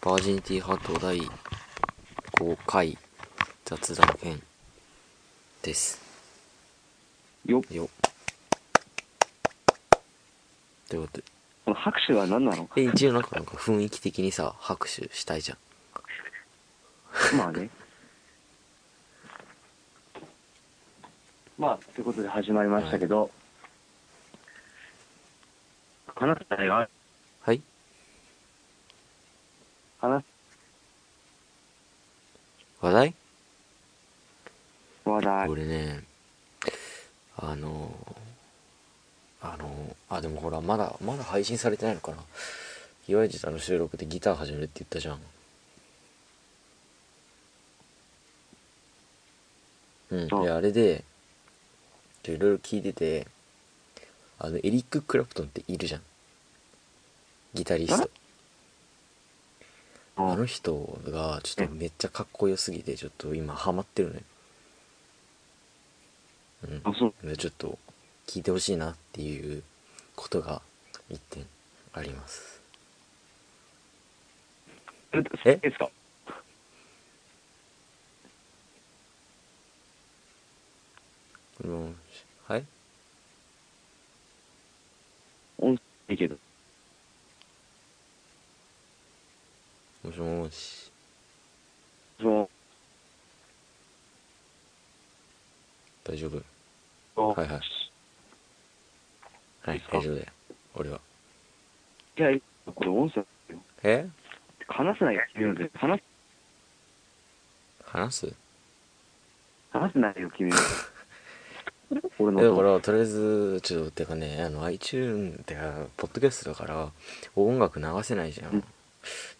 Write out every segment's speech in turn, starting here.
バージニティハート第5回雑談編です。よよということで。この拍手は何なのえ一応なんかなんか雰囲気的にさ拍手したいじゃん。まあね。まあ、ということで始まりましたけど、話す題が、はい話す。話題？話題。俺ねあのあのあでもほらまだまだ配信されてないのかな。岩井さんの収録でギター始めるって言ったじゃん。うんそう。いやあれでいろいろ聞いててあのエリック・クラプトンっているじゃん。ギタリストあの人がちょっとめっちゃかっこよすぎてちょっと今ハマってるねうん。あ、そう。でちょっと聞いてほしいなっていうことが一点あります。えいいですかもうはい音声いいけど。もしもしそ大丈夫？う。はいはい。はい大丈夫だよ俺は。いや、これ音声、え？話すなよ、君ので。話す、話す？話すなよ、君の。俺の。だからとりあえずちょっとてかねあの iTune ってかポッドキャストだから音楽流せないじゃん、すあ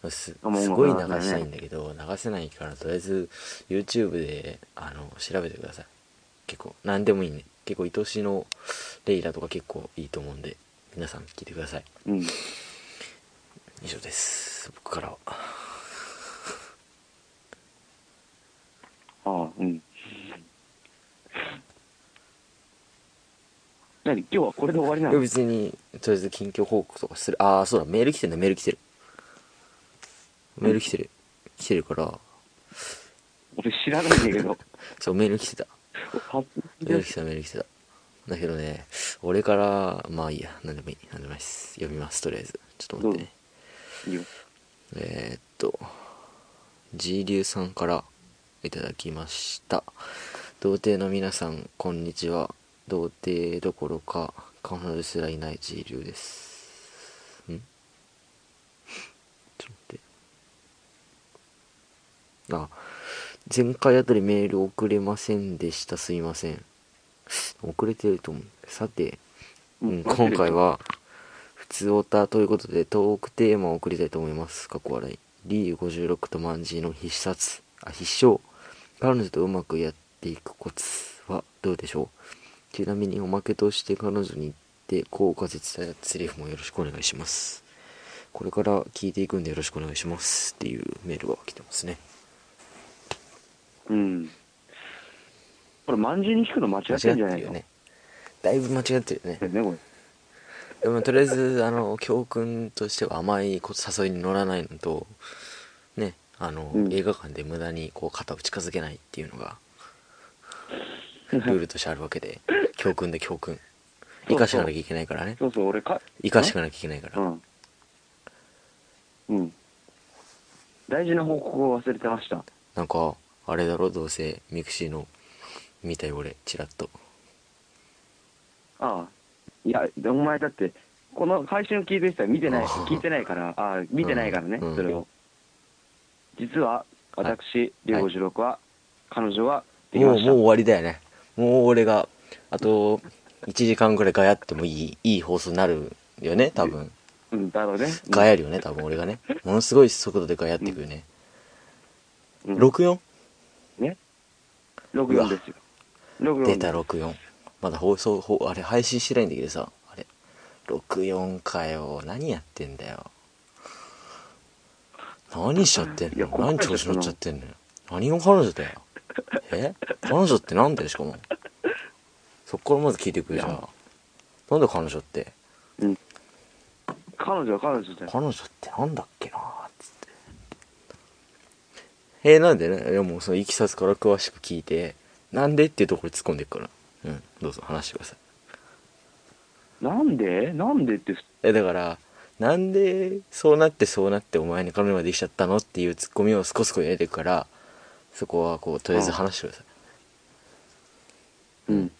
もうすごい流したいんだけど流せないからとりあえず YouTube であの調べてください。結構何でもいいね。結構愛しのレイラとか結構いいと思うんで皆さん聞いてください。うん。以上です。僕からは。ああ、うん。何？今日はこれで終わりなの？別にとりあえず近況報告とかする。ああそうだ。メール来てんだ。メール来てるメール来てる。来てるから。俺知らないんだけど。そうメール来てた。はメール来てたメール来てた。だけどね俺からまあいいや。何でもいい。何でもないです。読みますとりあえず。ちょっと待ってね。いいよ。えー、っと G 流さんからいただきました。童貞の皆さんこんにちは。童貞どころか彼女すらいない G 流です。ん？ちょっと待ってあ前回あたりメール送れませんでした。すいません。遅れてると思う。さて、うん、今回は普通オタということでトークテーマを送りたいと思います。過去笑い。リー56とマンジーの必殺。あ必勝。彼女とうまくやっていくコツはどうでしょう。ちなみにおまけとして彼女に言って効果絶対セリフもよろしくお願いします。これから聞いていくんでよろしくお願いします。っていうメールが来てますねうん。これ、まんじゅうに聞くの間違ってんじゃないの？よねだいぶ間違ってるよねね、これ。でもとりあえずあの教訓としては甘いこ誘いに乗らないのとねあの、うん映画館で無駄にこう肩を近づけないっていうのがルールとしてあるわけで 教訓で教訓生かしていかなきゃいけないからねそうそう、俺か、生かしていかなきゃいけないからうん。うん。大事な報告を忘れてました。なんかあれだろどうせ mixiの見たよ俺チラッと。ああ。いや、お前だって、この配信を聞いてる人は見てない、聞いてないから、ああ、見てないからね、うん。それを。実は、私、リュウゴジロクは、彼女はできました。もうもう終わりだよね。もう俺があと1時間ぐらいガヤってもいいいい放送になるよね多分。うん、だろうね。ガヤるよね多分俺がね。ものすごい速度でガヤっていくよね、うん、64? ね。64ですよ。64出た64まだ放送ほあれ配信してないんだけどさ。あれ。64かよ。何やってんだよ。何しちゃってんの？何調子乗っちゃってんのよ？何が彼女だよ？え？彼女ってなんだよしかも。そっからまず聞いてくるじゃいんなんで彼女って？彼女は彼女だよ。彼女ってなんだっけな？えー、なんでね？いやもうそのいきさつから詳しく聞いてなんでっていうところに突っ込んでいくから。うんどうぞ話してください。なんで？なんでって、えだからなんでそうなってそうなってお前に彼女ができちゃったのっていうツッコミを少しこ入れていくからそこはこうとりあえず話してください。うん。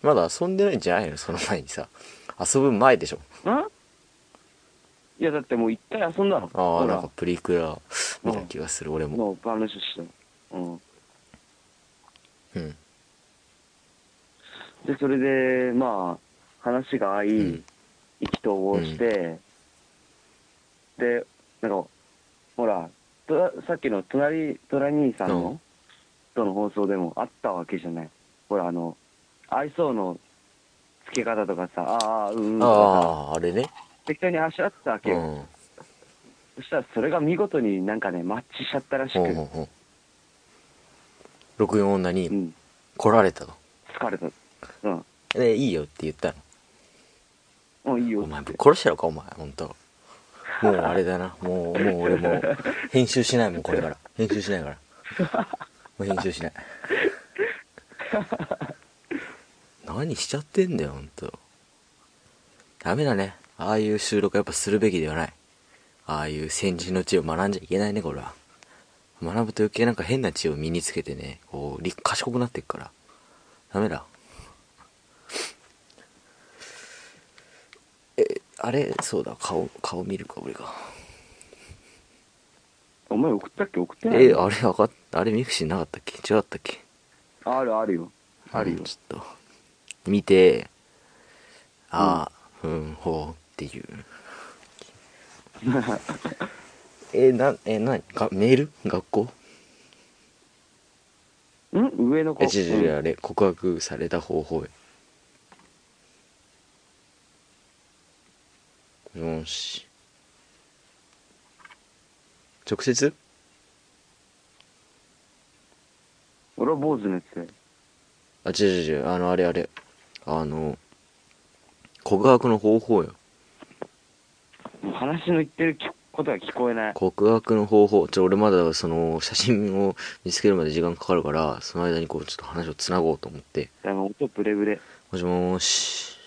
まだ遊んでないんじゃないの？その前にさ。遊ぶ前でしょ。ん？いや、だってもう一回遊んだの。ああなんかプリクラ見た気がする俺も。の話した。うん。うん。で、それで、まあ、話が合い、うん。意気投合して、で、なんか、ほら、とさっきの隣、隣兄さんうん。の、との放送でもあったわけじゃない。ほら、あの、愛想の付け方とかさ、ああ、うんうんとかあああれね。さ、適当にあしらってたわけよ。うん。そしたらそれが見事になんかね、マッチしちゃったらしく、ほうほうほう。64女にうん、来られたと疲れた。うん。でいいよって言ったの？もういいよお前ぶっ。殺してやろうかお前本当。もうあれだな。もうもう俺もう編集しないもんこれから。編集しないから。もう編集しない。何しちゃってんだよ本当。ダメだねああいう収録やっぱするべきではない。ああいう先人の知恵を学んじゃいけないねこれは。学ぶと余計なんか変な知恵を身につけてねこうり賢くなっていくから。ダメだ。えあれ？そうだ。顔顔見るか俺が。お前送ったっけ？送ってない？えあれ上がっあれ mixiなかったっけ？違ったっけ？あるあるよ。あるよ。うん。ちょっと。見て。ああうんほうっていう。えなえながメール？学校？ん？上の子？え違う違あれ告白された方法よよし。直接？俺は坊主のやつで。あ違う違う違うあのあれあれ。あの告白の方法よもう話の言ってるきことが聞こえない。告白の方法ちょ俺まだその写真を見つけるまで時間かかるからその間にこうちょっと話をつなごうと思ってだから音ブレブレ。もしもーし